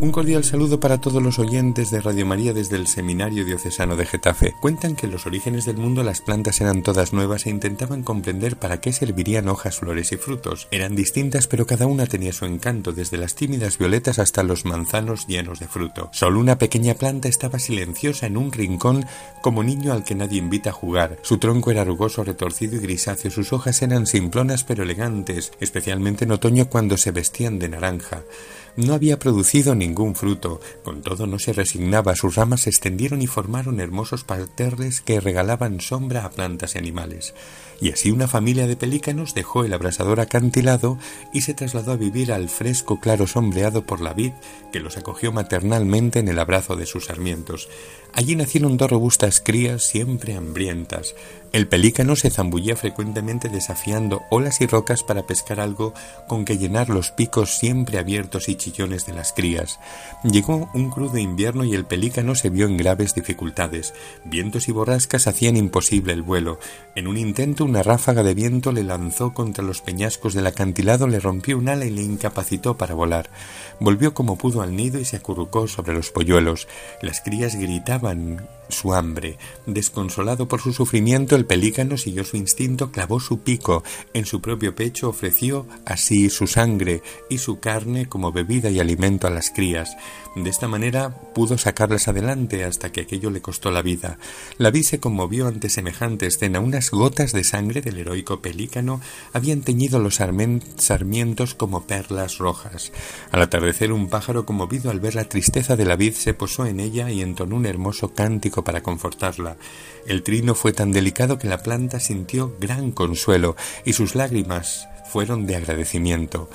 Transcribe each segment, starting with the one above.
Un cordial saludo para todos los oyentes de Radio María desde el Seminario Diocesano de Getafe. Cuentan que en los orígenes del mundo las plantas eran todas nuevas e intentaban comprender para qué servirían hojas, flores y frutos. Eran distintas pero cada una tenía su encanto, desde las tímidas violetas hasta los manzanos llenos de fruto. Solo una pequeña planta estaba silenciosa en un rincón como niño al que nadie invita a jugar. Su tronco era rugoso, retorcido y grisáceo, sus hojas eran simplonas pero elegantes, especialmente en otoño cuando se vestían de naranja. No había producido ningún fruto, con todo no se resignaba, sus ramas se extendieron y formaron hermosos parterres que regalaban sombra a plantas y animales. Y así una familia de pelícanos dejó el abrasador acantilado y se trasladó a vivir al fresco claro sombreado por la vid que los acogió maternalmente en el abrazo de sus sarmientos. Allí nacieron dos robustas crías siempre hambrientas. El pelícano se zambullía frecuentemente desafiando olas y rocas para pescar algo con que llenar los picos siempre abiertos y chillones de las crías. Llegó un crudo invierno y el pelícano se vio en graves dificultades. Vientos y borrascas hacían imposible el vuelo. En un intento una ráfaga de viento le lanzó contra los peñascos del acantilado, le rompió un ala y le incapacitó para volar. Volvió como pudo al nido y se acurrucó sobre los polluelos. Las crías gritaban su hambre. Desconsolado por su sufrimiento, el pelícano siguió su instinto, clavó su pico en su propio pecho, ofreció así su sangre y su carne como bebida y alimento a las crías. De esta manera pudo sacarlas adelante hasta que aquello le costó la vida. La vi se conmovió ante semejante escena. Unas gotas de sangre del heroico pelícano habían teñido los sarmientos como perlas rojas. Al atardecer un pájaro conmovido al ver la tristeza de la vid se posó en ella y entonó un hermoso cántico para confortarla. El trino fue tan delicado que la planta sintió gran consuelo y sus lágrimas fueron de agradecimiento.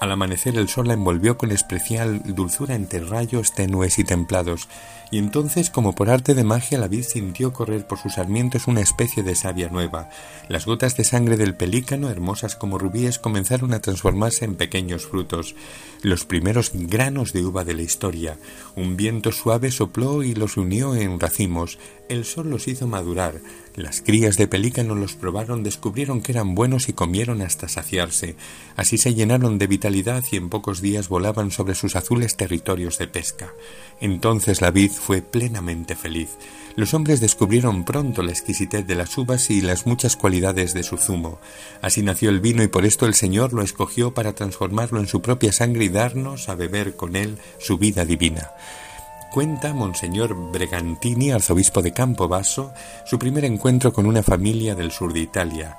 Al amanecer el sol la envolvió con especial dulzura entre rayos tenues y templados, y entonces, como por arte de magia, la vid sintió correr por sus sarmientos una especie de savia nueva. Las gotas de sangre del pelícano, hermosas como rubíes, comenzaron a transformarse en pequeños frutos, los primeros granos de uva de la historia. Un viento suave sopló y los unió en racimos. El sol los hizo madurar. Las crías de pelícano los probaron, descubrieron que eran buenos y comieron hasta saciarse. Así se llenaron de vitalidad y en pocos días volaban sobre sus azules territorios de pesca. Entonces la vid fue plenamente feliz. Los hombres descubrieron pronto la exquisitez de las uvas y las muchas cualidades de su zumo. Así nació el vino y por esto el Señor lo escogió para transformarlo en su propia sangre a beber con él su vida divina. Cuenta Monseñor Bregantini, arzobispo de Campobasso, su primer encuentro con una familia del sur de Italia,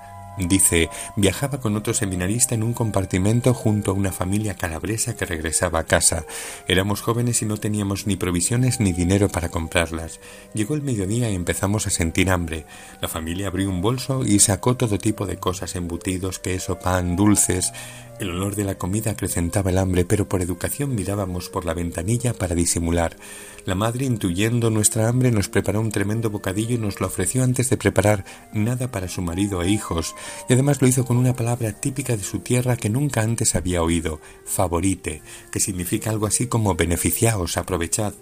Dice, viajaba con otro seminarista en un compartimento junto a una familia calabresa que regresaba a casa. Éramos jóvenes y no teníamos ni provisiones ni dinero para comprarlas. Llegó el mediodía y empezamos a sentir hambre. La familia abrió un bolso y sacó todo tipo de cosas, embutidos, queso, pan, dulces. El olor de la comida acrecentaba el hambre, pero por educación mirábamos por la ventanilla para disimular. La madre, intuyendo nuestra hambre, nos preparó un tremendo bocadillo y nos lo ofreció antes de preparar nada para su marido e hijos, y además lo hizo con una palabra típica de su tierra que nunca antes había oído, favorite, que significa algo así como beneficiaos, aprovechad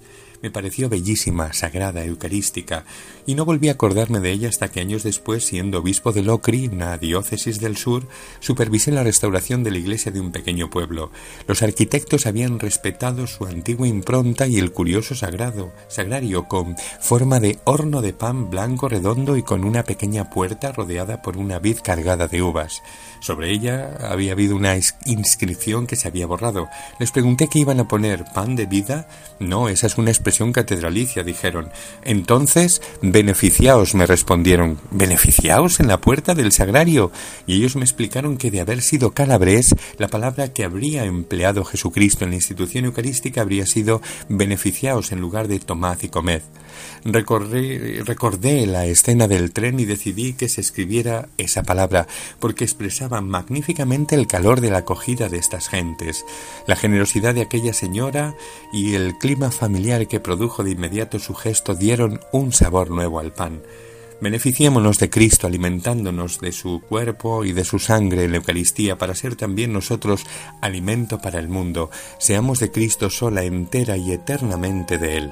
me pareció bellísima, sagrada, eucarística, y no volví a acordarme de ella hasta que años después, siendo obispo de Locri, una diócesis del sur, supervisé la restauración de la iglesia de un pequeño pueblo. Los arquitectos habían respetado su antigua impronta y el curioso sagrado, sagrario, con forma de horno de pan blanco redondo y con una pequeña puerta rodeada por una vid cargada de uvas. Sobre ella había habido una inscripción que se había borrado. Les pregunté qué iban a poner, pan de vida. No, esa es una catedralicia, dijeron. Entonces, beneficiaos, me respondieron. ¿Beneficiaos en la puerta del sagrario? Y ellos me explicaron que de haber sido calabres, la palabra que habría empleado Jesucristo en la institución eucarística habría sido beneficiaos en lugar de tomad y comed. recordé la escena del tren y decidí que se escribiera esa palabra, porque expresaba magníficamente el calor de la acogida de estas gentes, la generosidad de aquella señora y el clima familiar produjo de inmediato su gesto dieron un sabor nuevo al pan. Beneficiémonos de Cristo alimentándonos de su cuerpo y de su sangre en la Eucaristía para ser también nosotros alimento para el mundo. Seamos de Cristo sola, entera y eternamente de Él.